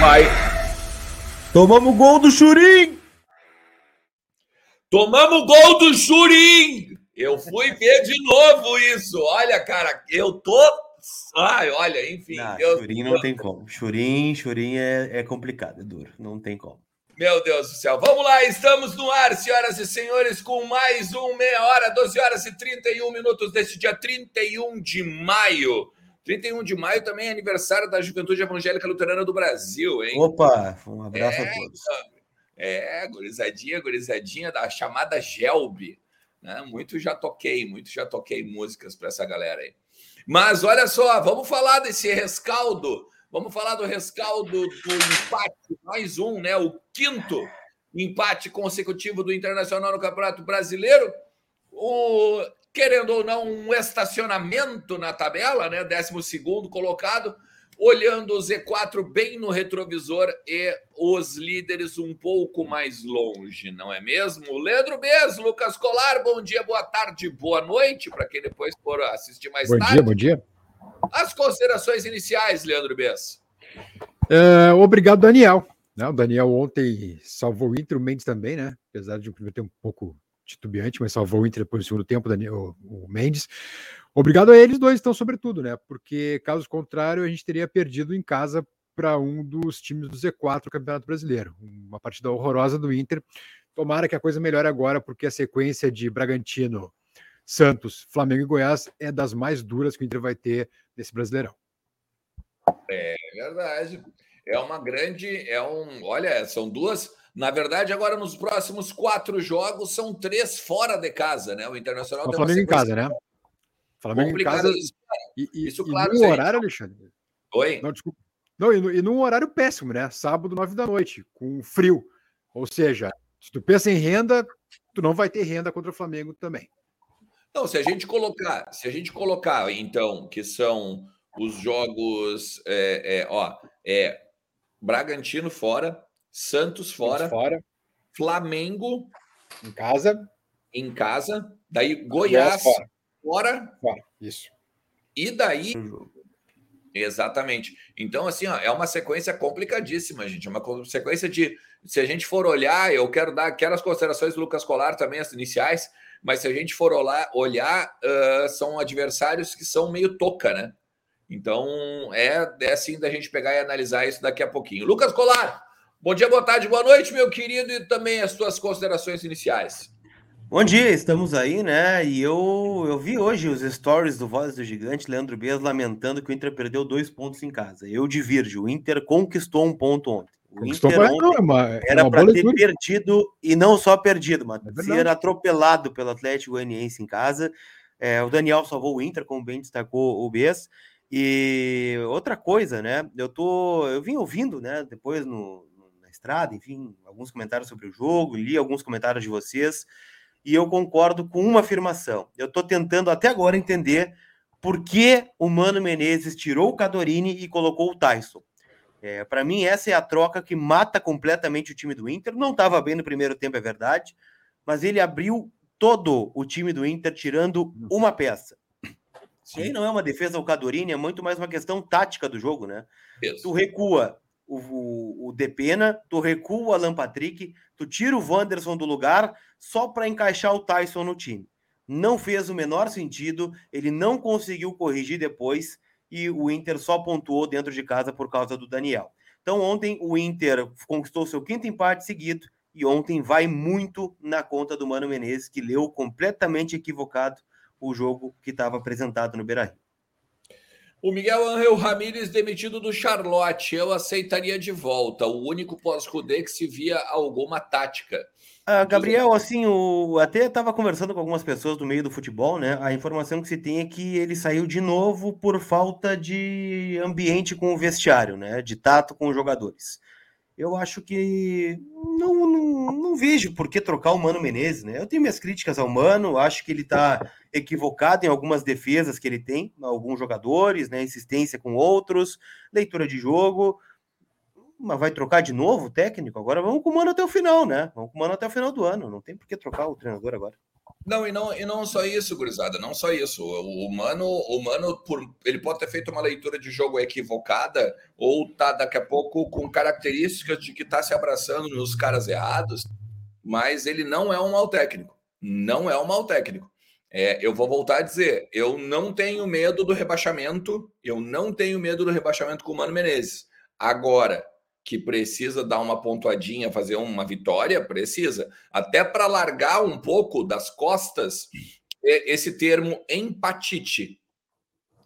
Vai. Tomamos gol do Churim! Tomamos gol do Churim! Eu fui ver de novo isso. Olha, cara, eu tô. Ai, olha, enfim. Não, eu... Churim não tem como. Churim, Churim é, é complicado, é duro. Não tem como. Meu Deus do céu. Vamos lá, estamos no ar, senhoras e senhores, com mais um meia hora, 12 horas e 31 minutos desse dia 31 de maio. 31 de maio também é aniversário da Juventude Evangélica Luterana do Brasil, hein? Opa, um abraço é, a todos. É, gurizadinha, gurizadinha da chamada Gelbe. Né? Muito já toquei, muito já toquei músicas para essa galera aí. Mas olha só, vamos falar desse rescaldo Vamos falar do rescaldo do empate, mais um, né? O quinto empate consecutivo do Internacional no Campeonato Brasileiro. O, querendo ou não, um estacionamento na tabela, né? 12 colocado, olhando o Z4 bem no retrovisor e os líderes um pouco mais longe, não é mesmo? Leandro Bez, Lucas Colar, bom dia, boa tarde, boa noite, para quem depois for assistir mais bom tarde. Bom dia, bom dia. As considerações iniciais, Leandro Bess. É, obrigado, Daniel. Né, o Daniel ontem salvou o Inter, o Mendes também, né? Apesar de o primeiro tempo um pouco titubeante, mas salvou o Inter depois do segundo tempo, Daniel, o Mendes. Obrigado a eles dois, então, sobretudo, né? Porque, caso contrário, a gente teria perdido em casa para um dos times do Z4 do Campeonato Brasileiro. Uma partida horrorosa do Inter. Tomara que a coisa melhore agora, porque a sequência de Bragantino, Santos, Flamengo e Goiás é das mais duras que o Inter vai ter nesse Brasileirão. É verdade. É uma grande. É um. Olha, são duas. Na verdade, agora nos próximos quatro jogos são três fora de casa, né? O Internacional o Flamengo em casa, né? Flamengo em casa. E, e, Isso, claro. E no horário, Alexandre. Oi? Não, desculpa. Não, e, no, e num horário péssimo, né? Sábado, nove da noite, com frio. Ou seja, se tu pensa em renda, tu não vai ter renda contra o Flamengo também. Não, se a gente colocar, se a gente colocar, então, que são os jogos, é, é, ó, é Bragantino fora, Santos fora, fora, Flamengo em casa, em casa, daí Goiás, fora. fora, fora, isso. E daí Exatamente. Então, assim, ó, é uma sequência complicadíssima, gente. É uma sequência de. Se a gente for olhar, eu quero dar quero as considerações do Lucas Colar também, as iniciais mas se a gente for olhar, olhar uh, são adversários que são meio toca, né? Então é, é assim da gente pegar e analisar isso daqui a pouquinho. Lucas Colar, bom dia, boa tarde, boa noite, meu querido, e também as suas considerações iniciais. Bom dia, estamos aí, né? E eu, eu vi hoje os stories do Voz do Gigante, Leandro Bias, lamentando que o Inter perdeu dois pontos em casa. Eu divirjo, o Inter conquistou um ponto ontem. O Inter não, é era para ter perdido, e não só perdido, mas é ser atropelado pelo Atlético Goianiense em casa. É, o Daniel salvou o Inter, como bem destacou o Bess. E outra coisa, né? Eu tô, eu vim ouvindo, né? Depois no, estrada, enfim, alguns comentários sobre o jogo, li alguns comentários de vocês, e eu concordo com uma afirmação. Eu estou tentando até agora entender por que o Mano Menezes tirou o Cadorini e colocou o Tyson. É, para mim, essa é a troca que mata completamente o time do Inter. Não estava bem no primeiro tempo, é verdade, mas ele abriu todo o time do Inter, tirando uma peça. Sim. E aí não é uma defesa ao Cadorini, é muito mais uma questão tática do jogo, né? Isso. Tu recua o, o, Depena, tu recua o Alan Patrick, tu tira o Wanderson do lugar só para encaixar o Tyson no time. Não fez o menor sentido, ele não conseguiu corrigir depois e o Inter só pontuou dentro de casa por causa do Daniel. Então, ontem o Inter conquistou seu quinto empate seguido e ontem vai muito na conta do Mano Menezes, que leu completamente equivocado o jogo que estava apresentado no Beira-Rio. O Miguel Angel Ramírez demitido do Charlotte, eu aceitaria de volta. O único pós-Rudê que se via alguma tática. Ah, Gabriel, assim, o... até estava conversando com algumas pessoas do meio do futebol, né? A informação que se tem é que ele saiu de novo por falta de ambiente com o vestiário, né? De tato com os jogadores. Eu acho que não, não, não vejo por que trocar o Mano Menezes, né? Eu tenho minhas críticas ao Mano, acho que ele está equivocado em algumas defesas que ele tem, alguns jogadores, né? Insistência com outros, leitura de jogo mas vai trocar de novo o técnico? Agora vamos com o Mano até o final, né? Vamos com o Mano até o final do ano. Não tem por que trocar o treinador agora. Não, e não, e não só isso, gurizada, não só isso. O Mano, o Mano por, ele pode ter feito uma leitura de jogo equivocada ou tá daqui a pouco com características de que tá se abraçando nos caras errados, mas ele não é um mau técnico. Não é um mau técnico. É, eu vou voltar a dizer, eu não tenho medo do rebaixamento, eu não tenho medo do rebaixamento com o Mano Menezes. Agora, que precisa dar uma pontuadinha, fazer uma vitória, precisa. Até para largar um pouco das costas esse termo empatite.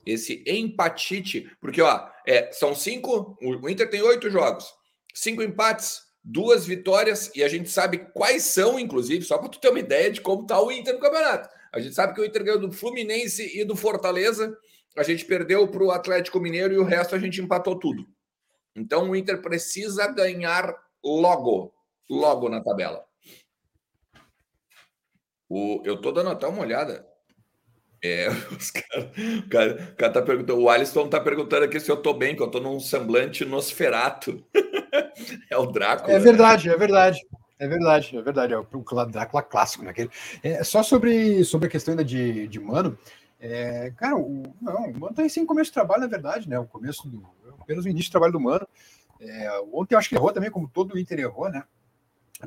Esse empatite, porque ó, é, são cinco, o Inter tem oito jogos, cinco empates, duas vitórias, e a gente sabe quais são, inclusive, só para tu ter uma ideia de como está o Inter no campeonato. A gente sabe que o Inter ganhou do Fluminense e do Fortaleza, a gente perdeu para o Atlético Mineiro e o resto a gente empatou tudo. Então o Inter precisa ganhar logo, logo na tabela. O, eu tô dando até uma olhada. É, os cara, o, cara, o cara tá perguntando, o Alisson tá perguntando aqui se eu tô bem, que eu tô num semblante nosferato. é o Drácula. É verdade, é verdade. É verdade, é verdade. É o Drácula clássico, né? É, só sobre, sobre a questão ainda de, de Mano, é, cara, o, não, o Mano tá sem começo de trabalho, na verdade, né? O começo do, apenas o início do trabalho do Mano. É, ontem eu acho que errou também, como todo o Inter errou, né?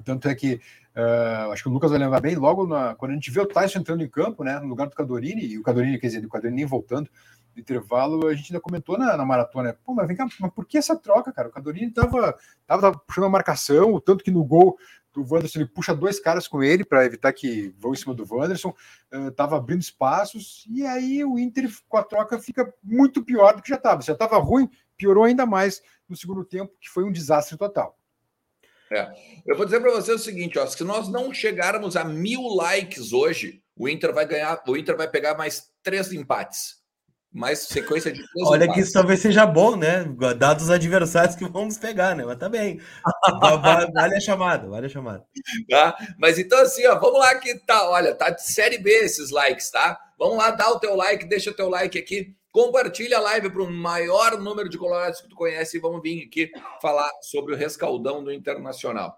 Tanto é que uh, acho que o Lucas vai lembrar bem, logo na, quando a gente vê o Tyson entrando em campo, né, no lugar do Cadorini, e o Cadorini, quer dizer, o Cadorini nem voltando, no intervalo, a gente ainda comentou na, na maratona, pô, mas vem cá, mas por que essa troca, cara? O Cadorini tava, tava, tava puxando a marcação, o tanto que no gol do Wanderson ele puxa dois caras com ele para evitar que vão em cima do Wanderson, uh, tava abrindo espaços, e aí o Inter com a troca fica muito pior do que já estava. Já estava ruim, piorou ainda mais no segundo tempo, que foi um desastre total. É. Eu vou dizer para você o seguinte: ó, se nós não chegarmos a mil likes hoje, o Inter vai ganhar, o Inter vai pegar mais três empates. Mais sequência de Olha que isso talvez seja bom, né? Dados os adversários que vamos pegar, né? Mas tá bem. vale a chamada, vale a chamada. Tá? Mas então, assim, ó, vamos lá que tá. Olha, tá de série B esses likes, tá? Vamos lá, dá o teu like, deixa o teu like aqui. Compartilha a live para o maior número de colorados que tu conhece e vamos vir aqui falar sobre o rescaldão do Internacional.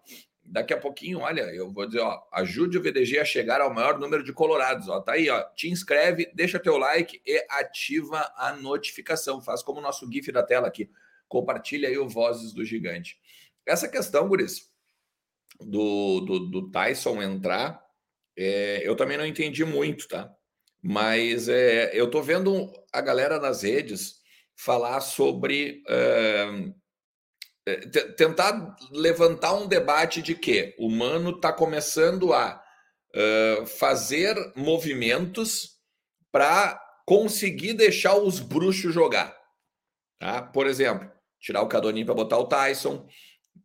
Daqui a pouquinho, olha, eu vou dizer, ó, ajude o VDG a chegar ao maior número de colorados, ó, tá aí, ó, te inscreve, deixa teu like e ativa a notificação, faz como o nosso GIF da tela aqui, compartilha aí o Vozes do Gigante. Essa questão, Guris, do, do, do Tyson entrar, é, eu também não entendi muito, tá? Mas é, eu estou vendo a galera nas redes falar sobre tentar levantar um debate de que o humano está começando a uh, fazer movimentos para conseguir deixar os bruxos jogar. Tá? Por exemplo, tirar o Cadoninho para botar o Tyson,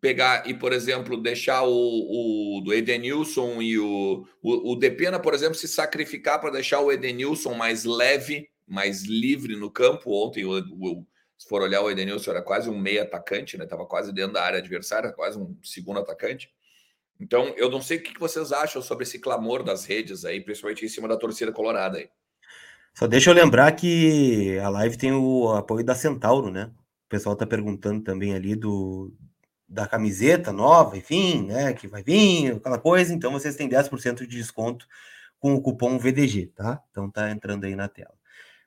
pegar e, por exemplo, deixar o, o Edenilson e o, o, o Depena, por exemplo, se sacrificar para deixar o Edenilson mais leve, mais livre no campo. Ontem, o, o, se for olhar, o Edenilson era quase um meio atacante, né? Estava quase dentro da área adversária, quase um segundo atacante. Então, eu não sei o que vocês acham sobre esse clamor das redes aí, principalmente em cima da torcida colorada aí. Só deixa eu lembrar que a live tem o apoio da Centauro, né? O pessoal está perguntando também ali do, da camiseta nova, enfim, né, que vai vir, aquela coisa, então vocês têm 10% de desconto com o cupom VDG, tá? Então tá entrando aí na tela.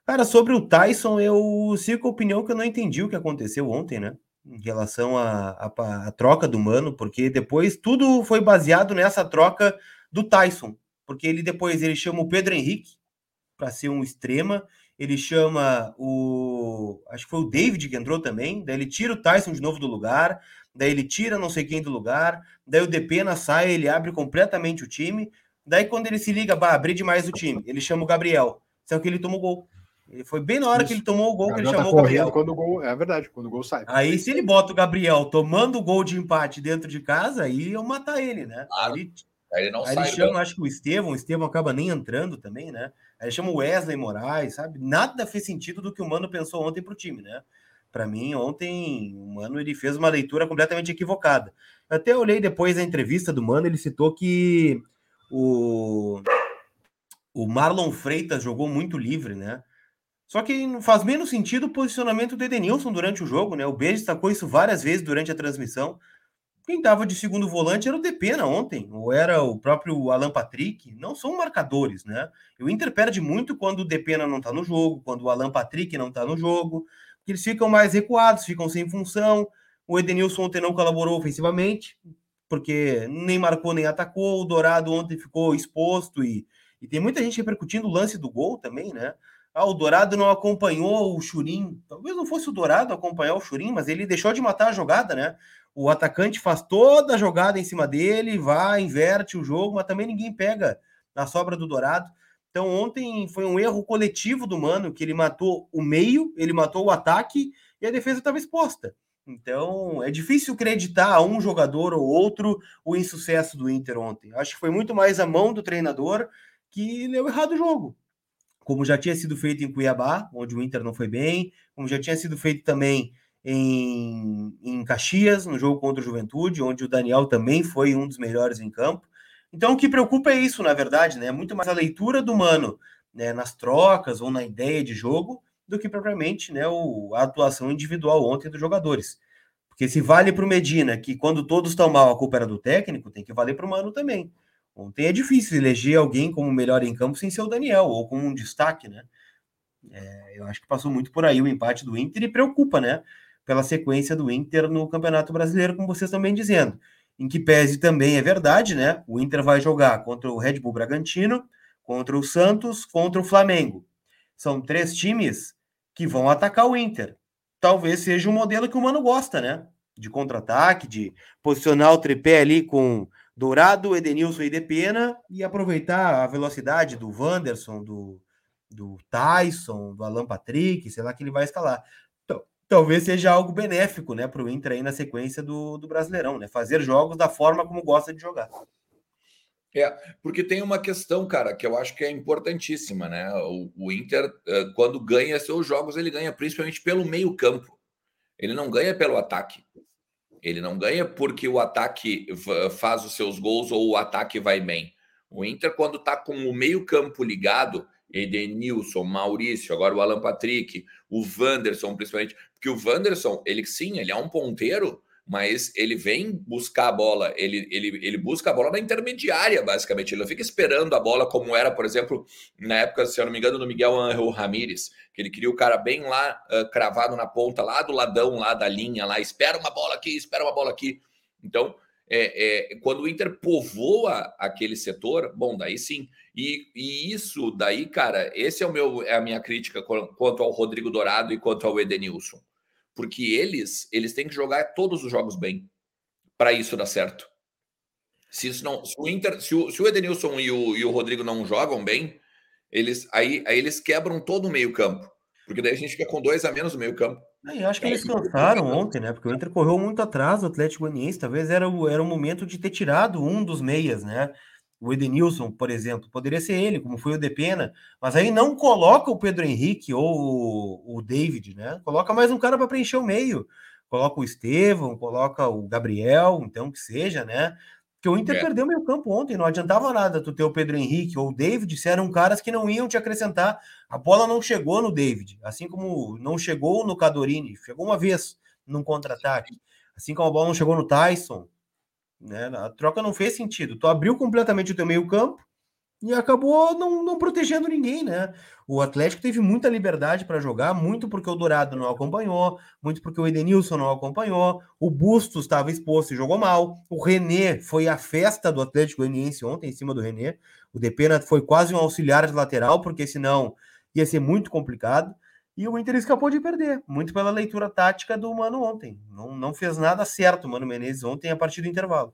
Cara, sobre o Tyson, eu sigo a opinião que eu não entendi o que aconteceu ontem, né? Em relação à troca do Mano, porque depois tudo foi baseado nessa troca do Tyson, porque ele depois ele chama o Pedro Henrique para ser um extrema, ele chama o. Acho que foi o David que entrou também, daí ele tira o Tyson de novo do lugar, daí ele tira não sei quem do lugar, daí o Depena sai, ele abre completamente o time, daí quando ele se liga, bah, abrir demais o time, ele chama o Gabriel, só que ele toma o gol. Ele foi bem na hora Isso. que ele tomou o gol que ele chamou tá o Gabriel. Quando o gol, é verdade, quando o gol sai. Aí se ele bota o Gabriel tomando o gol de empate dentro de casa, aí eu matar ele, né? Claro. Aí, aí ele não aí sai. Ele chama, acho que o Estevão, o Estevão acaba nem entrando também, né? Aí ele chama o Wesley Moraes, sabe? Nada fez sentido do que o Mano pensou ontem pro time, né? Para mim, ontem, o Mano ele fez uma leitura completamente equivocada. Eu até olhei depois da entrevista do Mano, ele citou que o, o Marlon Freitas jogou muito livre, né? Só que não faz menos sentido o posicionamento do Edenilson durante o jogo, né? O Beijo destacou isso várias vezes durante a transmissão. quem estava de segundo volante era o Depena ontem, ou era o próprio Alan Patrick. Não são marcadores, né? O Inter perde muito quando o Depena não está no jogo, quando o Alan Patrick não está no jogo. Eles ficam mais recuados, ficam sem função. O Edenilson ontem não colaborou ofensivamente, porque nem marcou nem atacou. O Dourado ontem ficou exposto e, e tem muita gente repercutindo o lance do gol também, né? Ah, o Dourado não acompanhou o Churim. Talvez não fosse o Dourado acompanhar o Churim, mas ele deixou de matar a jogada, né? o atacante faz toda a jogada em cima dele, vai, inverte o jogo, mas também ninguém pega na sobra do Dourado. Então, ontem foi um erro coletivo do Mano, que ele matou o meio, ele matou o ataque e a defesa estava exposta. Então, é difícil acreditar a um jogador ou outro o insucesso do Inter ontem. Acho que foi muito mais a mão do treinador que deu errado o jogo. Como já tinha sido feito em Cuiabá, onde o Inter não foi bem, como já tinha sido feito também em, em Caxias, no jogo contra o Juventude, onde o Daniel também foi um dos melhores em campo. Então, o que preocupa é isso, na verdade, né? Muito mais a leitura do Mano né, nas trocas ou na ideia de jogo do que propriamente né, o, a atuação individual ontem dos jogadores. Porque se vale para o Medina que quando todos estão mal a culpa era do técnico, tem que valer para o Mano também. Ontem é difícil eleger alguém como melhor em campo sem ser o Daniel, ou como um destaque, né? É, eu acho que passou muito por aí o empate do Inter e preocupa, né? pela sequência do Inter no Campeonato Brasileiro, como vocês também dizendo. Em que pese também é verdade, né? O Inter vai jogar contra o Red Bull Bragantino, contra o Santos, contra o Flamengo. São três times que vão atacar o Inter. Talvez seja um modelo que o Mano gosta, né? De contra-ataque, de posicionar o tripé ali com Dourado, Edenilson e Depena e aproveitar a velocidade do Wanderson, do, do Tyson, do Alan Patrick, sei lá que ele vai escalar talvez seja algo benéfico né, para o Inter aí na sequência do, do Brasileirão, né? Fazer jogos da forma como gosta de jogar. É, porque tem uma questão, cara, que eu acho que é importantíssima, né? O, o Inter, eh, quando ganha seus jogos, ele ganha principalmente pelo meio-campo. Ele não ganha pelo ataque. Ele não ganha porque o ataque faz os seus gols ou o ataque vai bem. O Inter, quando tá com o meio-campo ligado, Edenilson, Maurício, agora o Alan Patrick, o Wanderson, principalmente, porque o Wanderson, ele sim, ele é um ponteiro, mas ele vem buscar a bola, ele, ele, ele busca a bola na intermediária, basicamente. Ele não fica esperando a bola como era, por exemplo, na época, se eu não me engano, do Miguel Angel Ramírez, que ele queria o cara bem lá, uh, cravado na ponta, lá do ladão, lá da linha, lá, espera uma bola aqui, espera uma bola aqui. Então, é, é, quando o Inter povoa aquele setor, bom, daí sim. E, e, isso daí, cara, esse é o meu, é a minha crítica quanto ao Rodrigo Dourado e quanto ao Edenilson. Porque eles, eles têm que jogar todos os jogos bem para isso dar certo. Se isso não, se o Inter, se o, se o Edenilson e o, e o Rodrigo não jogam bem, eles aí, aí eles quebram todo o meio-campo. Porque daí a gente fica com dois a menos no meio-campo. É, eu acho que eles cansaram ontem, né? Porque o Inter correu muito atrás do Atlético Goianiense. Talvez era o, era o momento de ter tirado um dos meias, né? O Edenilson, por exemplo, poderia ser ele, como foi o Depena, mas aí não coloca o Pedro Henrique ou o, David, né? Coloca mais um cara para preencher o meio. Coloca o Estevão, coloca o Gabriel, então que seja, né? Porque o Inter é. perdeu meio campo ontem, não adiantava nada tu ter o Pedro Henrique ou o David, se eram caras que não iam te acrescentar. A bola não chegou no David, assim como não chegou no Cadorini, chegou uma vez num contra-ataque. Assim como a bola não chegou no Tyson, né? A troca não fez sentido. Tu abriu completamente o teu meio campo e acabou não, não protegendo ninguém, né? O Atlético teve muita liberdade para jogar, muito porque o Dourado não acompanhou, muito porque o Edenilson não acompanhou, o Bustos estava exposto e jogou mal, o René foi a festa do Atlético Goianiense ontem em cima do René, o Depena foi quase um auxiliar de lateral, porque senão ia ser muito complicado, e o Inter escapou de perder, muito pela leitura tática do Mano ontem, não, não fez nada certo o Mano Menezes ontem a partir do intervalo.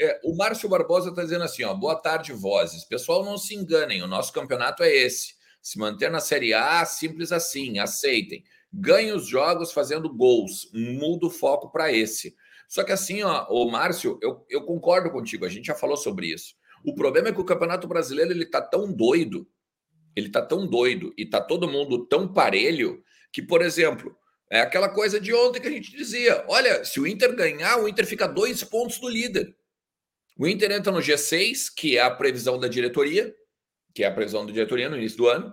É, o Márcio Barbosa está dizendo assim: ó, boa tarde, vozes. Pessoal, não se enganem, o nosso campeonato é esse. Se manter na Série A, simples assim, aceitem. Ganhe os jogos fazendo gols, muda o foco para esse. Só que assim, ó, o Márcio, eu, eu concordo contigo, a gente já falou sobre isso. O problema é que o Campeonato Brasileiro ele tá tão doido, ele tá tão doido e tá todo mundo tão parelho que, por exemplo, é aquela coisa de ontem que a gente dizia: olha, se o Inter ganhar, o Inter fica dois pontos do líder. O Inter entra no G6, que é a previsão da diretoria, que é a previsão da diretoria no início do ano,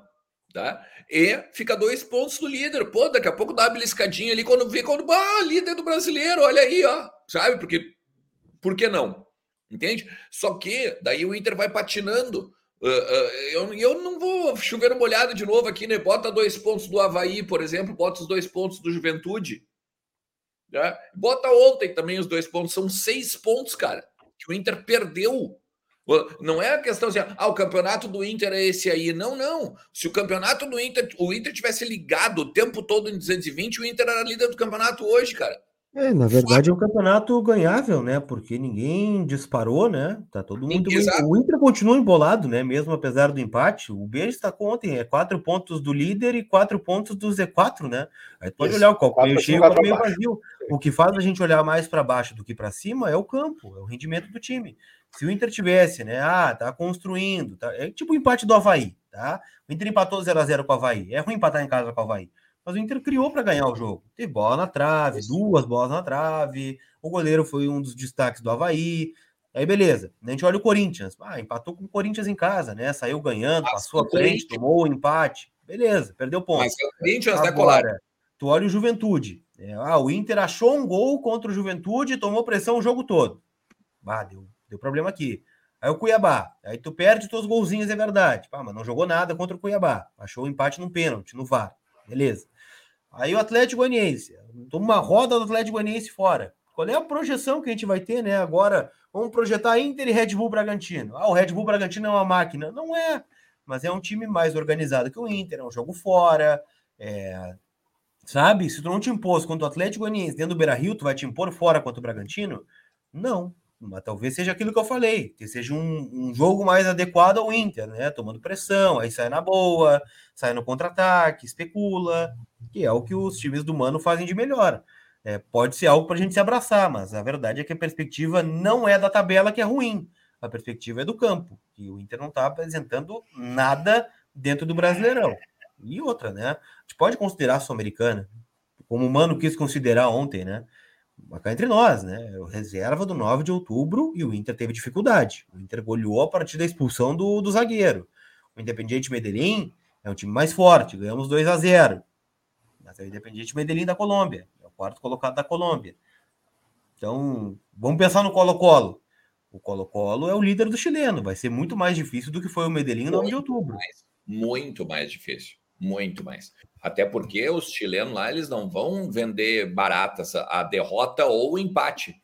tá? E fica dois pontos do líder. Pô, daqui a pouco dá uma beliscadinha ali quando vê quando, ah, líder do brasileiro, olha aí, ó, sabe? Porque Por que não? Entende? Só que daí o Inter vai patinando. Uh, uh, eu, eu não vou chover molhado de novo aqui, né? Bota dois pontos do Havaí, por exemplo, bota os dois pontos do Juventude. Né? Bota ontem também os dois pontos, são seis pontos, cara, que o Inter perdeu. Não é a questão assim, ah, o campeonato do Inter é esse aí. Não, não. Se o campeonato do Inter, o Inter tivesse ligado o tempo todo em 220, o Inter era líder do campeonato hoje, cara. É, na verdade é um campeonato ganhável, né? Porque ninguém disparou, né? Tá todo mundo. Exato. O Inter continua embolado, né? Mesmo apesar do empate. O B está com ontem, é quatro pontos do líder e quatro pontos do Z4, né? Aí pode Isso. olhar o copo meio cheio e meio vazio. O que faz a gente olhar mais para baixo do que para cima é o campo, é o rendimento do time. Se o Inter tivesse, né? Ah, tá construindo, tá? É tipo o empate do Havaí, tá? O Inter empatou 0 a 0 com o Havaí. É ruim empatar em casa com o Havaí. Mas o Inter criou para ganhar o jogo. Teve bola na trave, duas bolas na trave. O goleiro foi um dos destaques do Havaí. Aí, beleza. A gente olha o Corinthians. Ah, empatou com o Corinthians em casa, né? Saiu ganhando, passou à frente, tomou o empate. Beleza, perdeu ponto. Mas o Corinthians tá Agora, né, Tu olha o Juventude. É, ah, o Inter achou um gol contra o Juventude e tomou pressão o jogo todo. Ah, deu, deu problema aqui. Aí o Cuiabá. Aí tu perde teus golzinhos, é verdade. Ah, mas não jogou nada contra o Cuiabá. Achou o empate no pênalti, no VAR. Beleza. Aí o Atlético Goianiense, uma roda do Atlético Goianiense fora. Qual é a projeção que a gente vai ter, né? Agora, vamos projetar Inter e Red Bull Bragantino. Ah, o Red Bull Bragantino é uma máquina. Não é, mas é um time mais organizado que o Inter, é um jogo fora. É... Sabe? Se tu não te impôs contra o Atlético Goianiense dentro do Beira-Rio, tu vai te impor fora contra o Bragantino? Não. Mas talvez seja aquilo que eu falei, que seja um, um, jogo mais adequado ao Inter, né? Tomando pressão, aí sai na boa, sai no contra-ataque, especula, que é o que os times do Mano fazem de melhor. É, pode ser algo para a gente se abraçar, mas a verdade é que a perspectiva não é da tabela que é ruim, a perspectiva é do campo, e o Inter não está apresentando nada dentro do Brasileirão. E outra, né? A gente pode considerar a Sul-Americana, como o Mano quis considerar ontem, né? Mas entre nós, né? Reserva do 9 de outubro e o Inter teve dificuldade. O Inter goleou a partir da expulsão do, do zagueiro. O Independiente Medellín é um time mais forte, ganhamos 2 a 0 Mas é o Independiente Medellín da Colômbia, é o quarto colocado da Colômbia. Então, vamos pensar no Colo-Colo. O Colo-Colo é o líder do chileno, vai ser muito mais difícil do que foi o Medellín no 9 de outubro. Mais, muito mais difícil, muito mais. Até porque os chilenos lá, eles não vão vender baratas a derrota ou o empate.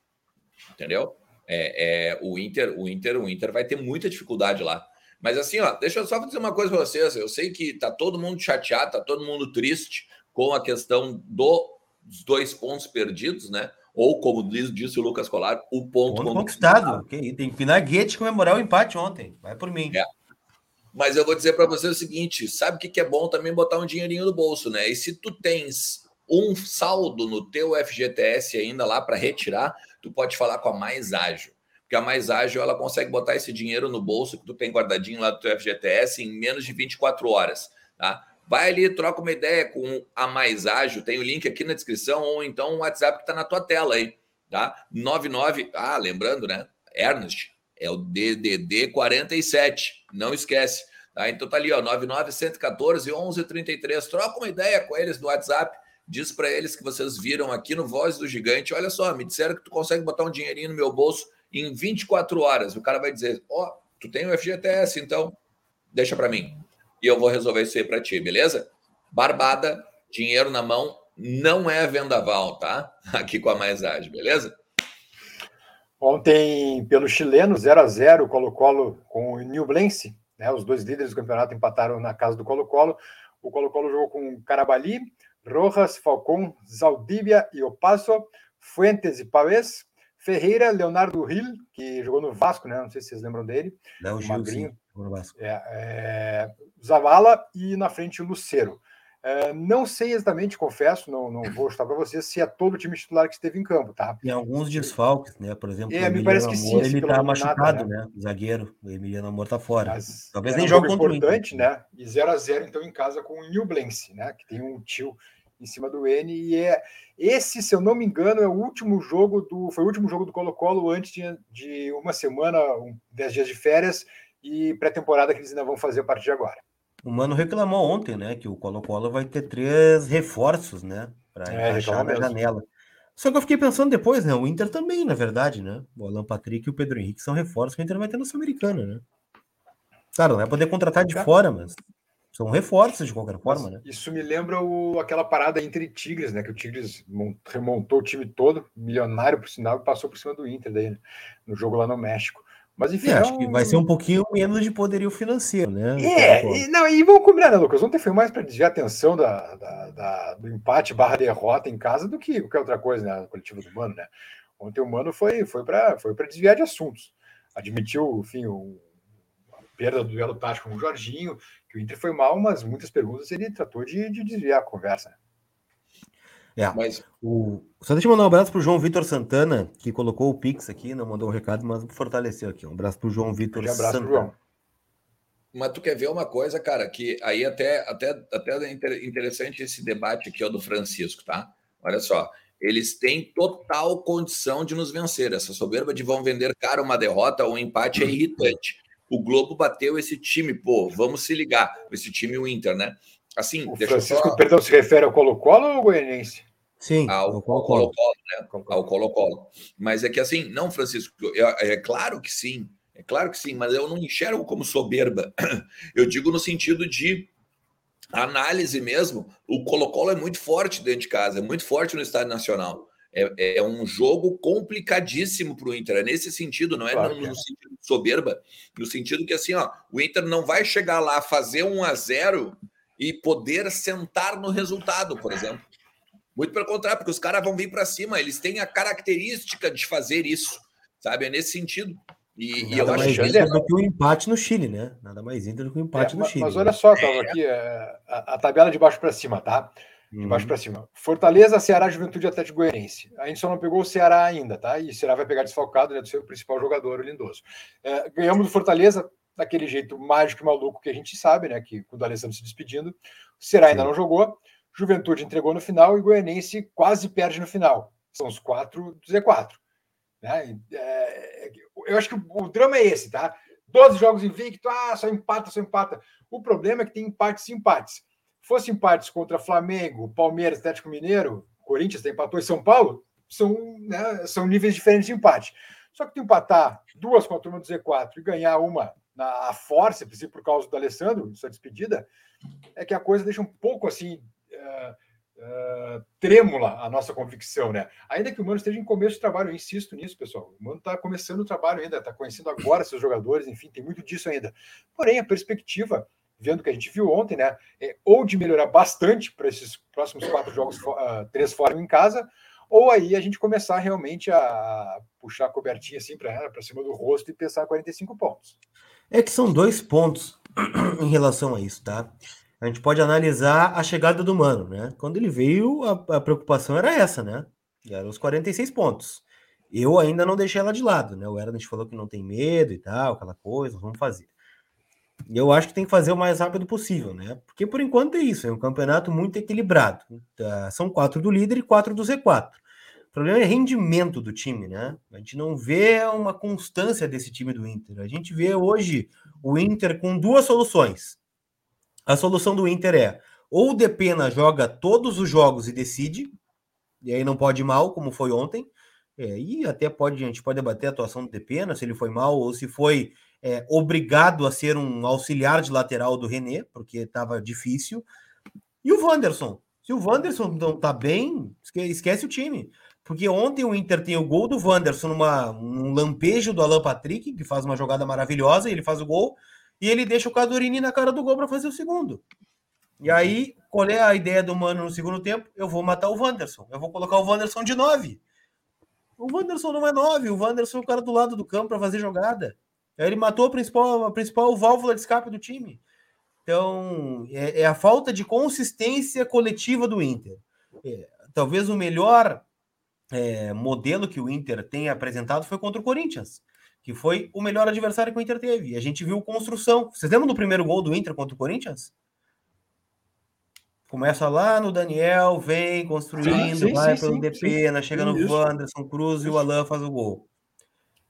Entendeu? É, é, o Inter, o Inter, o Inter vai ter muita dificuldade lá. Mas assim, ó, deixa eu só dizer uma coisa para vocês. Eu sei que tá todo mundo chateado, tá todo mundo triste com a questão dos dois pontos perdidos, né? Ou, como diz, disse o Lucas Colar, o ponto, ponto conquistado. conquistado. Tem que Pinaguete comemorar o empate ontem. Vai por mim. É. Mas eu vou dizer para você o seguinte: sabe o que, que é bom também botar um dinheirinho no bolso, né? E se tu tens um saldo no teu FGTS ainda lá para retirar, tu pode falar com a Mais Ágil. Porque a Mais Ágil ela consegue botar esse dinheiro no bolso que tu tem guardadinho lá do teu FGTS em menos de 24 horas, tá? Vai ali, troca uma ideia com a Mais Ágil, tem o link aqui na descrição ou então o WhatsApp que está na tua tela aí, tá? 99, ah, lembrando, né? Ernest, é o DDD 47, não esquece. Tá? Então tá ali, ó, 99114 1133. Troca uma ideia com eles no WhatsApp. Diz para eles que vocês viram aqui no Voz do Gigante. Olha só, me disseram que tu consegue botar um dinheirinho no meu bolso em 24 horas. O cara vai dizer: Ó, oh, tu tem o FGTS, então deixa para mim. E eu vou resolver isso aí para ti, beleza? Barbada, dinheiro na mão, não é vendaval, tá? Aqui com a Mais Ágil, beleza? Ontem, pelo chileno, 0 a 0 Colo-Colo com o Newblense, né? Os dois líderes do campeonato empataram na casa do Colo-Colo. O Colo-Colo jogou com Carabali, Rojas, Falcon, Zaldívia e Opaso, Fuentes e Pavés, Ferreira, Leonardo Hill, que jogou no Vasco, né? Não sei se vocês lembram dele. Não, o Magrinho. Sim, no Vasco. É, é, Zavala e na frente o Lucero. É, não sei exatamente, confesso, não, não vou estar para vocês se é todo o time titular que esteve em campo, tá? Tem alguns desfalques, né? Por exemplo, é, me parece que sim, ele está machucado, né? né? O zagueiro, o Emiliano Amor está fora. Mas Talvez nem um importante, o né? E 0 a 0 então em casa com o Newblense, né? Que tem um tio em cima do N e é esse, se eu não me engano, é o último jogo do foi o último jogo do Colo-Colo antes de, de uma semana, um, dez dias de férias e pré-temporada que eles ainda vão fazer a partir de agora. O Mano reclamou ontem, né, que o Colo-Colo vai ter três reforços, né, para é, encaixar na janela. Só que eu fiquei pensando depois, né? O Inter também, na verdade, né? O Alan Patrick e o Pedro Henrique são reforços que o Inter vai ter na Sul-Americana, né? Claro, não vai poder contratar de fora, mas são reforços de qualquer forma, né? Isso me lembra o, aquela parada entre Tigres, né? Que o Tigres remontou o time todo, milionário por sinal, e passou por cima do Inter daí, né? no jogo lá no México. Mas enfim. É, acho que vai ser um pouquinho menos de poderio financeiro, né? É, e, não, e vamos combinar, né, Lucas? Ontem foi mais para desviar a atenção da, da, da, do empate barra derrota em casa do que qualquer outra coisa, né? Coletiva do Mano, né? Ontem o Mano foi, foi para foi desviar de assuntos. Admitiu, enfim, o, a perda do duelo tático com o Jorginho, que o Inter foi mal, mas muitas perguntas ele tratou de, de desviar a conversa. É, mas o... Só deixa eu mandar um abraço pro João Vitor Santana, que colocou o Pix aqui, não mandou um recado, mas fortaleceu aqui. Um abraço pro João Vitor Santana. abraço pro João. Mas tu quer ver uma coisa, cara, que aí até, até, até é interessante esse debate aqui, ó, do Francisco, tá? Olha só, eles têm total condição de nos vencer. Essa soberba de vão vender caro uma derrota ou um empate é irritante. O Globo bateu esse time, pô, vamos se ligar. Esse time, o Inter, né? Assim, o Francisco, só... perdão, se refere ao Colo-Colo ou ao Goianiense? Sim, ao Colo-Colo, né? Ao Colo-Colo. Mas é que assim, não, Francisco, é, é claro que sim, é claro que sim, mas eu não enxergo como soberba. Eu digo no sentido de análise mesmo. O Colo-Colo é muito forte dentro de casa, é muito forte no Estádio Nacional. É, é um jogo complicadíssimo para o Inter. É nesse sentido, não é claro no, no, é. sentido de soberba, no sentido que assim, ó, o Inter não vai chegar lá fazer um a zero e poder sentar no resultado, por exemplo. Muito pelo contrário, porque os caras vão vir para cima, eles têm a característica de fazer isso, sabe? É nesse sentido. E, Nada e eu mais acho que do que o um empate no Chile, né? Nada mais Inter do que o um empate é, no mas, Chile. Mas olha só, tava é. aqui é, a, a, tabela de baixo para cima, tá? De baixo para cima. Fortaleza, Ceará, Juventude Atlético Goianiense. A gente só não pegou o Ceará ainda, tá? E o Ceará vai pegar desfalcado, né? Do seu principal jogador, o Lindoso. É, ganhamos do Fortaleza, daquele jeito mágico e maluco que a gente sabe, né? Que com o Alessandro se despedindo. O Será ainda não jogou. Juventude entregou no final e Goianense quase perde no final. São os quatro do Z4. Né? É, eu acho que o, o, drama é esse, tá? 12 jogos invicto, ah, só empata, só empata. O problema é que tem empates e empates. Fosse empates contra Flamengo, Palmeiras, Atlético Mineiro, Corinthians empatou em São Paulo, são, né, são níveis diferentes de empate. Só que tu empatar duas com a turma do Z4 e ganhar uma na força, por causa do Alessandro, sua despedida, é que a coisa deixa um pouco assim uh, trêmula a nossa convicção, né? Ainda que o Mano esteja em começo de trabalho, eu insisto nisso, pessoal. O Mano está começando o trabalho ainda, está conhecendo agora seus jogadores, enfim, tem muito disso ainda. Porém, a perspectiva, vendo o que a gente viu ontem, né, é ou de melhorar bastante para esses próximos quatro jogos, uh, três fora em casa, ou aí a gente começar realmente a puxar a cobertinha assim para cima do rosto e pensar 45 pontos. É que são dois pontos em relação a isso, tá? A gente pode analisar a chegada do Mano, né? Quando ele veio, a, a preocupação era essa, né? Eram os 46 pontos. Eu ainda não deixei ela de lado, né? O Ernest falou que não tem medo e tal, aquela coisa, vamos fazer. Eu acho que tem que fazer o mais rápido possível, né? Porque por enquanto é isso, é um campeonato muito equilibrado. Tá? São quatro do líder e quatro do Z4. O problema é rendimento do time, né? A gente não vê uma constância desse time do Inter. A gente vê hoje o Inter com duas soluções. A solução do Inter é ou o Depena joga todos os jogos e decide, e aí não pode ir mal, como foi ontem. É, e até pode, a gente pode debater a atuação do Depena, se ele foi mal ou se foi é, obrigado a ser um auxiliar de lateral do René, porque estava difícil. E o Wanderson? Se o Wanderson não tá bem, esquece o time. Porque ontem o Inter tem o gol do Wanderson numa um lampejo do Alan Patrick, que faz uma jogada maravilhosa, e ele faz o gol, e ele deixa o Cadorini na cara do gol para fazer o segundo. E aí, qual é a ideia do Mano no segundo tempo? Eu vou matar o Wanderson. Eu vou colocar o Wanderson de 9. O Wanderson não é 9, o Wanderson é o cara do lado do campo para fazer jogada. Aí ele matou a principal, a principal válvula de escape do time. Então, é, é a falta de consistência coletiva do Inter. É, talvez o melhor é, modelo que o Inter tem apresentado foi contra o Corinthians, que foi o melhor adversário que o Inter teve. E a gente viu construção. Vocês lembram do primeiro gol do Inter contra o Corinthians? Começa lá no Daniel, vem construindo, sim, sim, vai pelo Depena, chega no Wanderson Cruz e o Alan faz o gol.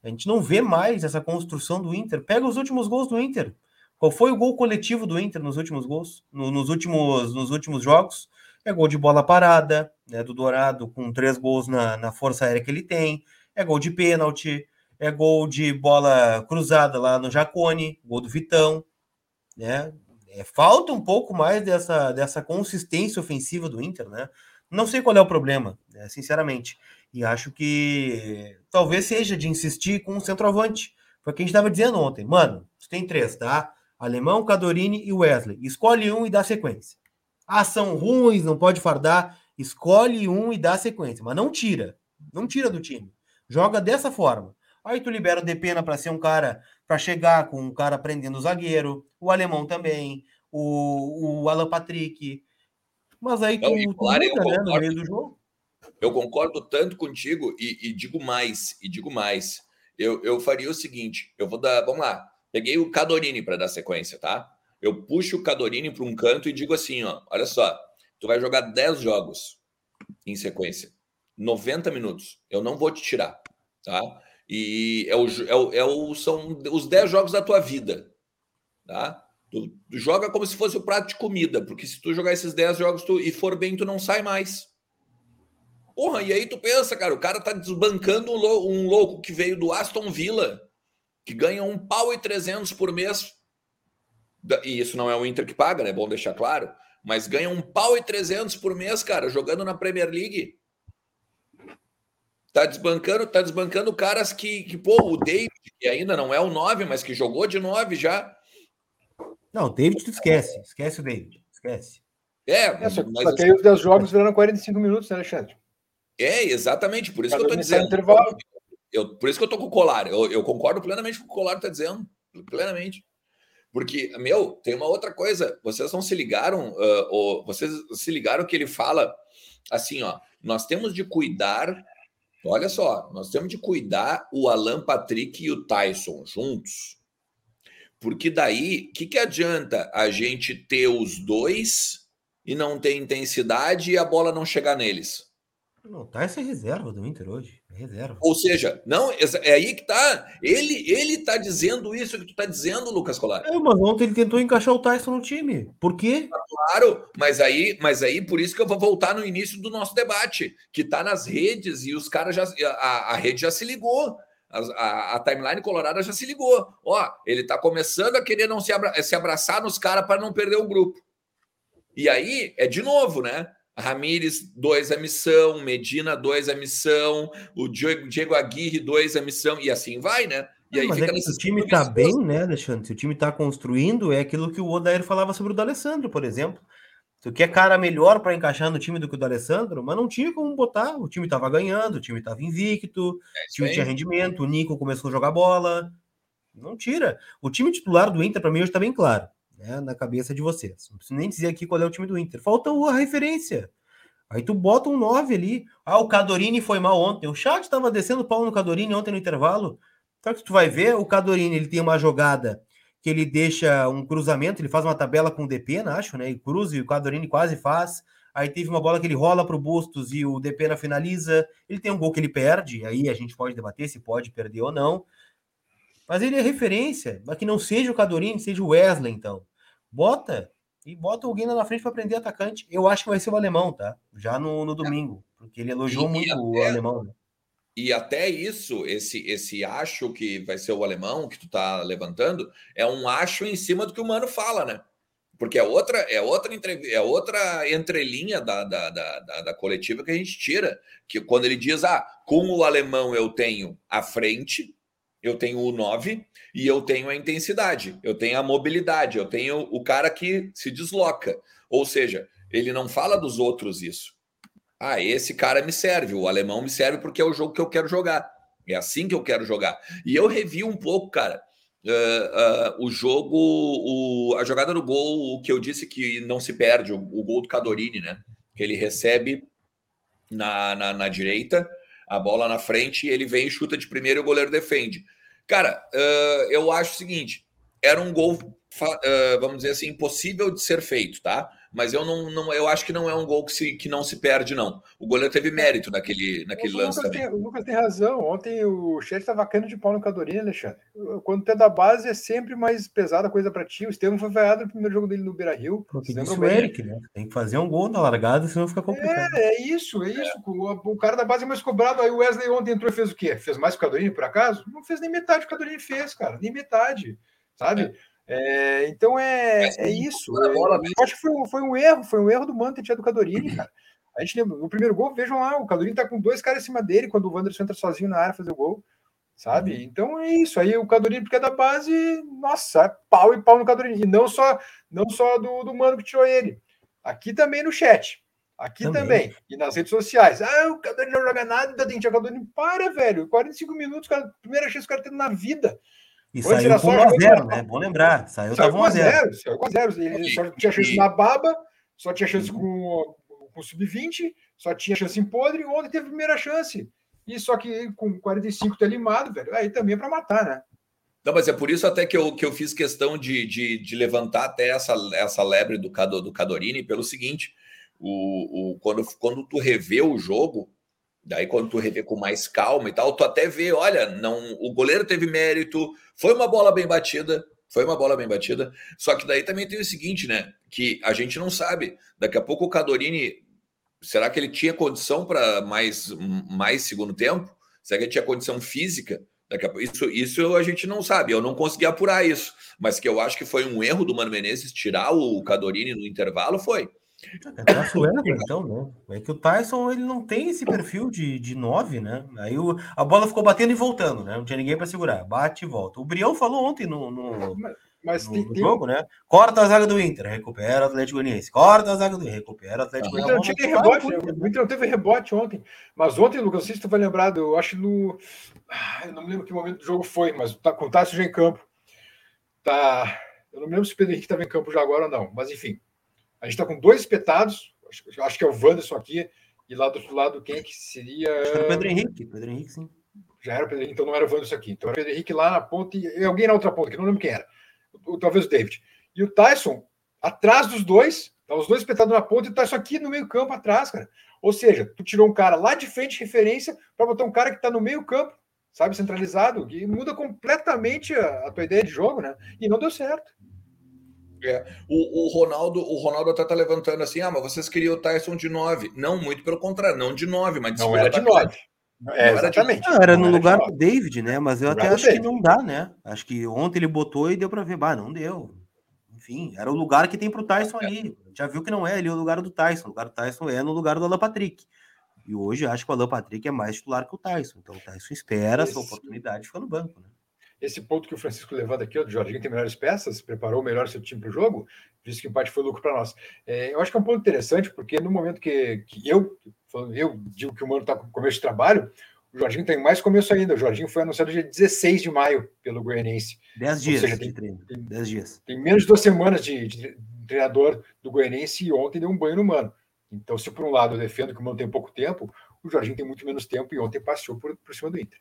A gente não vê mais essa construção do Inter. Pega os últimos gols do Inter. Qual foi o gol coletivo do Inter nos últimos gols, no, nos últimos, nos últimos jogos? É gol de bola parada, né, do Dourado, com três gols na, na força aérea que ele tem. É gol de pênalti, é gol de bola cruzada lá no Jacone, gol do Vitão, né? É, falta um pouco mais dessa, dessa consistência ofensiva do Inter, né? Não sei qual é o problema, né, sinceramente. E acho que talvez seja de insistir com o centroavante. Foi o que a gente estava dizendo ontem. Mano, tu tem três, tá? Alemão, Cadorini e Wesley. Escolhe um e dá sequência. Ah, são ruins, não pode fardar. Escolhe um e dá sequência. Mas não tira. Não tira do time. Joga dessa forma. Aí tu libera o Depena para ser um cara, para chegar com um cara prendendo o zagueiro, o alemão também, o, o Alan Patrick. Mas aí tu, não, claro, muda, né, no meio do jogo. Eu concordo tanto contigo e, e, digo mais, e digo mais. Eu, eu faria o seguinte: eu vou dar. Vamos lá. Peguei o Cadorini para dar sequência, tá? Eu puxo o Cadorini para um canto e digo assim: ó, olha só, tu vai jogar 10 jogos em sequência, 90 minutos. Eu não vou te tirar, tá? E é o, é o, é o, são os 10 jogos da tua vida, tá? Tu, tu, joga como se fosse o prato de comida, porque se tu jogar esses 10 jogos tu, e for bem, tu não sai mais. Porra, e aí tu pensa, cara, o cara tá desbancando um, um louco que veio do Aston Villa, que ganha um pau e 300 por mês. E isso não é o Inter que paga, né? É bom deixar claro. Mas ganha um pau e 300 por mês, cara, jogando na Premier League. Tá desbancando, tá desbancando caras que, que pô, o David, que ainda não é o 9, mas que jogou de 9 já. Não, o David tu esquece. Esquece o David. Esquece. É, é só, mas, só que aí os 10 jogos viraram 45 minutos, né, Alexandre? É, exatamente. Por isso Cada que eu tô dizendo. Intervalo. Eu, por isso que eu tô com o colar. Eu, eu concordo plenamente com o que o colar tá dizendo. Plenamente. Porque, meu, tem uma outra coisa. Vocês não se ligaram, uh, ou, vocês se ligaram que ele fala assim, ó. Nós temos de cuidar. Olha só, nós temos de cuidar o Alan Patrick e o Tyson juntos. Porque daí, o que, que adianta a gente ter os dois e não ter intensidade e a bola não chegar neles? Não, tá essa reserva do Inter hoje. É reserva. Ou seja, não, é aí que tá. Ele ele tá dizendo isso que tu tá dizendo, Lucas Colar. É, mas ontem ele tentou encaixar o Tyson no time. Por quê? Claro, mas aí, mas aí por isso que eu vou voltar no início do nosso debate, que tá nas redes e os caras já a, a rede já se ligou. A, a, a, timeline colorada já se ligou. Ó, ele tá começando a querer não se, abra, se abraçar nos caras para não perder o grupo. E aí é de novo, né? Ramires, dois a missão, Medina, dois a missão, o Diego, Diego Aguirre, dois a missão, e assim vai, né? E aí fica é se o time tá bem, né, Alexandre? Se o time tá construindo, é aquilo que o Odair falava sobre o D'Alessandro, por exemplo. Tu quer cara melhor para encaixar no time do que o do Alessandro, mas não tinha como botar. O time tava ganhando, o time tava invicto, é o time aí. tinha rendimento, o Nico começou a jogar bola. Não tira. O time titular do Inter, para mim, hoje tá bem claro né, na cabeça de vocês. Não preciso nem dizer aqui qual é o time do Inter. Falta a referência. Aí tu bota um 9 ali. Ah, o Cadorini foi mal ontem. O chat estava descendo pau no Cadorini ontem no intervalo. Só que tu vai ver, o Cadorini ele tem uma jogada que ele deixa um cruzamento, ele faz uma tabela com o Depena, acho, né? E cruza e o Cadorini quase faz. Aí teve uma bola que ele rola para o Bustos e o Depena finaliza. Ele tem um gol que ele perde, aí a gente pode debater se pode perder ou não. Mas ele é referência, mas que não seja o Cadorini, seja o Wesley, então. Bota e bota alguém lá na frente para prender atacante. Eu acho que vai ser o alemão, tá? Já no, no domingo, porque ele elogiou e, muito e até, o alemão. Né? E até isso, esse esse acho que vai ser o alemão que tu tá levantando, é um acho em cima do que o mano fala, né? Porque é outra, é outra, entre, é outra entrelinha da, da, da, da, da coletiva que a gente tira. Que quando ele diz, ah, com o alemão eu tenho a frente, eu tenho o 9 e eu tenho a intensidade, eu tenho a mobilidade, eu tenho o cara que se desloca. Ou seja, ele não fala dos outros isso. Ah, esse cara me serve, o alemão me serve porque é o jogo que eu quero jogar. É assim que eu quero jogar. E eu revi um pouco, cara, uh, uh, o jogo, o, a jogada do gol, o que eu disse que não se perde, o, o gol do Cadorini, né? Que ele recebe na, na, na direita, a bola na frente, ele vem e chuta de primeiro e o goleiro defende. Cara, uh, eu acho o seguinte: era um gol, uh, vamos dizer assim, impossível de ser feito, tá? Mas eu não, não eu acho que não é um gol que, se, que não se perde, não. O goleiro teve mérito naquele, naquele lance Lucas também. Tem, o Lucas tem razão. Ontem o Chet estava caindo de pau no Cadorini, Alexandre. Quando tu é da base, é sempre mais pesada a coisa para ti. O Estevam foi vaiado no primeiro jogo dele no Beira Rio. Isso o Eric, né? Tem que fazer um gol na largada, senão fica complicado. É, é isso, é isso. O, o, cara da base é mais cobrado. Aí o Wesley ontem entrou e fez o quê? Fez mais que o Cadorini, por acaso? Não fez nem metade do que o Cadorini fez, cara. Nem metade, sabe? É. É, então é, é isso. É, eu acho que foi, foi um erro, foi um erro do Manta tinha do Cadorini, cara. A gente lembra, no primeiro gol, vejam lá, o Cadorini tá com dois caras em cima dele quando o Wanderson entra sozinho na área fazer o gol, sabe? Uhum. Então é isso. Aí o Cadorini, porque é da base, nossa, é pau e pau no Cadorini. E não só, não só do, do mano que tirou ele. Aqui também no chat. Aqui também. também. E nas redes sociais. Ah, o Cadorini não joga nada, ainda tem que tirar o Cadorini. Para, velho. 45 minutos, cara, primeira chance que o cara tem na vida. E Foi saiu com 1x0, né? Bom lembrar. Saiu, saiu com 1x0. Saiu com 1x0. Ele só tinha chance na baba, só tinha chance com, com sub-20, só tinha chance em podre. Ontem teve a primeira chance. E só que com 45 tá limado, velho. Aí também é para matar, né? Não, mas é por isso até que eu, que eu fiz questão de, de, de levantar até essa, essa lebre do, do Cadorini pelo seguinte: o, o, quando, quando tu revê o jogo, Daí, quando tu revê com mais calma e tal, tu até vê, olha, não, o goleiro teve mérito, foi uma bola bem batida, foi uma bola bem batida. Só que daí também tem o seguinte, né? Que a gente não sabe. Daqui a pouco o Cadorini, será que ele tinha condição para mais, mais segundo tempo? Será que ele tinha condição física? Daqui a, isso, isso a gente não sabe. Eu não consegui apurar isso. Mas que eu acho que foi um erro do Mano Menezes tirar o Cadorini no intervalo, foi. É então, né? É que o Tyson ele não tem esse perfil de, de nove, né? Aí o, a bola ficou batendo e voltando, né? Não tinha ninguém para segurar. Bate e volta. O Brião falou ontem no, no, mas, no, no jogo, né? Corta a zaga do Inter, recupera o Atlético Goianiense. Corta a zaga do Inter, recupera o Atlético Goianiense. Rebote, né? O Inter não teve rebote ontem. Mas ontem, Lucas, não sei se tu vai lembrar, eu acho no. Ah, eu não me lembro que momento do jogo foi, mas tá, com o Tyson já em campo. Tá. Eu não me lembro se o Pedro Henrique estava em campo já agora ou não, mas enfim. A gente está com dois espetados, acho, acho, que é o Wanderson aqui, e lá do outro lado, quem é que seria? Acho que era o Pedro Henrique, Pedro Henrique, sim. Já era o Pedro Henrique, então não era o Wanderson aqui. Então era o Pedro Henrique lá na ponta e alguém na outra ponta, que não lembro quem era. Ou, talvez o David. E o Tyson, atrás dos dois, tá os dois espetados na ponta e o Tyson aqui no meio campo atrás, cara. Ou seja, tu tirou um cara lá de frente, referência, para botar um cara que está no meio campo, sabe, centralizado, e muda completamente a, a tua ideia de jogo, né? E não deu certo. É. O, o, Ronaldo, o Ronaldo até tá levantando assim: ah, mas vocês queriam o Tyson de 9. Não, muito pelo contrário, não de 9, mas de Não era de 9. É, exatamente. Não, era no não lugar do David, né? Mas eu até acho que não dá, né? Acho que ontem ele botou e deu para ver, bah, não deu. Enfim, era o lugar que tem pro Tyson é. ali. Já viu que não é ali o lugar do Tyson. O lugar do Tyson é no lugar do Alan Patrick. E hoje acho que o Alan Patrick é mais titular que o Tyson. Então o Tyson espera Esse... a sua oportunidade e fica no banco, né? Esse ponto que o Francisco levanta aqui, o Jorginho tem melhores peças, preparou melhor seu time para o jogo, disse que o empate foi lucro para nós. É, eu acho que é um ponto interessante, porque no momento que, que eu, eu digo que o Mano está com começo de trabalho, o Jorginho tem mais começo ainda. O Jorginho foi anunciado dia 16 de maio pelo Goianense. Dez dias seja, tem, treino. Dez dias. Tem menos de duas semanas de, de, treinador do Goianense e ontem deu um banho no Mano. Então, se por um lado eu defendo que o Mano tem pouco tempo, o Jorginho tem muito menos tempo e ontem passeou por, por cima do Inter.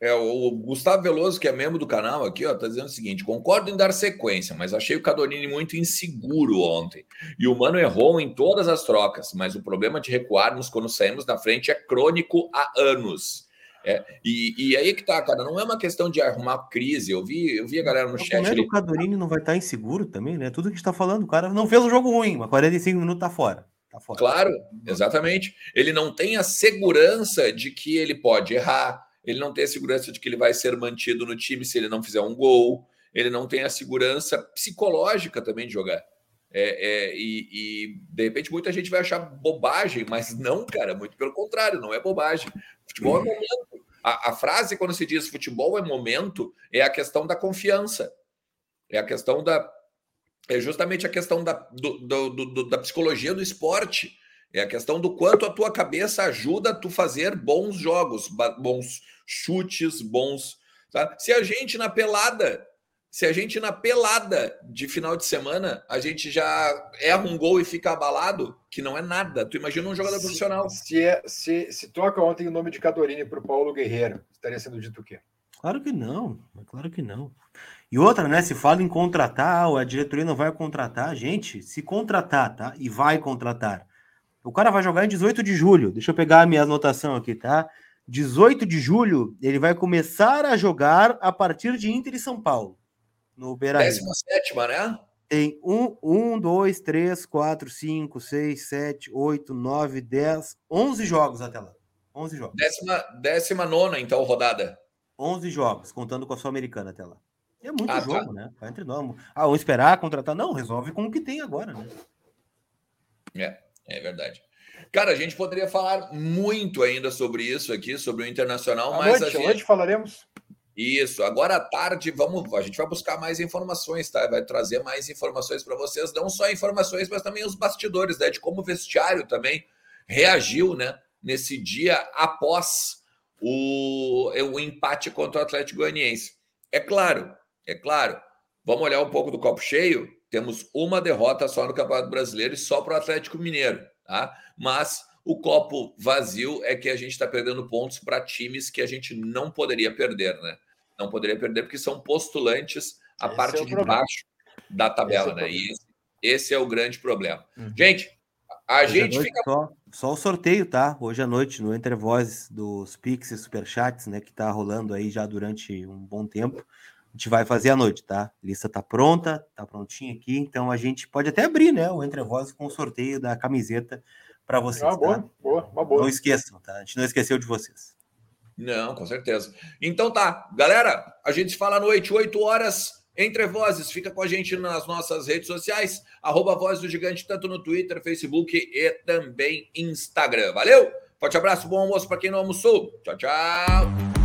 É, o Gustavo Veloso, que é membro do canal aqui, ó, tá dizendo o seguinte: concordo em dar sequência, mas achei o Cadorini muito inseguro ontem. E o Mano errou em todas as trocas, mas o problema de recuarmos quando saímos na frente é crônico há anos. É, e, e aí que tá, cara, não é uma questão de arrumar crise. Eu vi, eu vi a galera no o chat. Ali... O Cadorini não vai estar inseguro também, né? Tudo que está falando, o cara não fez um jogo ruim, mas 45 minutos tá fora. Tá fora. Claro, exatamente. Ele não tem a segurança de que ele pode errar ele não tem a segurança de que ele vai ser mantido no time se ele não fizer um gol, ele não tem a segurança psicológica também de jogar. É, é, e, e, de repente muita gente vai achar bobagem, mas não, cara, muito pelo contrário, não é bobagem. Futebol é momento. A, a, frase quando se diz futebol é momento é a questão da confiança, é a questão da. É justamente a questão da, do, do, do, da psicologia do esporte. É a questão do quanto a tua cabeça ajuda a tu fazer bons jogos, bons chutes, bons. Tá? Se a gente na pelada, se a gente na pelada de final de semana, a gente já erra um gol e fica abalado, que não é nada. Tu imagina um jogador se, profissional. Se, é, se, se toca ontem o nome de Cadorini para o Paulo Guerreiro, estaria sendo dito o quê? Claro que não, claro que não. E outra, né? Se fala em contratar, a diretoria não vai contratar. Gente, se contratar, tá? E vai contratar. O cara vai jogar em 18 de julho. Deixa eu pegar a minha anotação aqui, tá? 18 de julho, ele vai começar a jogar a partir de Inter e São Paulo. No Beira 17, né? Tem 1, 1, 2, 3, 4, 5, 6, 7, 8, 9, 10, 11 jogos até lá. 11 jogos. Décima, décima nona, então, rodada. 11 jogos, contando com a Sul-Americana até lá. É muito ah, tá. jogo, tá. né? Vai entre nós. Ah, vamos esperar, contratar. Não, resolve com o que tem agora, né? É, é verdade. Cara, a gente poderia falar muito ainda sobre isso aqui, sobre o Internacional, à mas. Noite, gente... Hoje falaremos. Isso, agora à tarde vamos, a gente vai buscar mais informações, tá? Vai trazer mais informações para vocês, não só informações, mas também os bastidores, né? De como o vestiário também reagiu, né? Nesse dia após o, o empate contra o Atlético Goianiense. É claro, é claro. Vamos olhar um pouco do copo cheio. Temos uma derrota só no Campeonato Brasileiro e só para o Atlético Mineiro, tá? Mas o copo vazio é que a gente está perdendo pontos para times que a gente não poderia perder, né? Não poderia perder porque são postulantes a esse parte é de problema. baixo da tabela, é né? E esse, esse, é o grande problema. Uhum. Gente, a Hoje gente fica. Só, só, o sorteio, tá? Hoje à noite, no Entre Vozes dos Pix e Superchats, né? Que tá rolando aí já durante um bom tempo gente vai fazer à noite, tá? A lista tá pronta, tá prontinha aqui, então a gente pode até abrir, né, o Entre Vozes com o sorteio da camiseta para vocês. Uma boa, tá? boa, uma boa. Não esqueçam, tá? A gente não esqueceu de vocês. Não, com certeza. Então tá, galera, a gente se fala à noite, 8 horas, Entre Vozes. Fica com a gente nas nossas redes sociais, arroba Voz do Gigante, tanto no Twitter, Facebook e também Instagram. Valeu? Forte abraço, bom almoço para quem não almoçou. Tchau, tchau.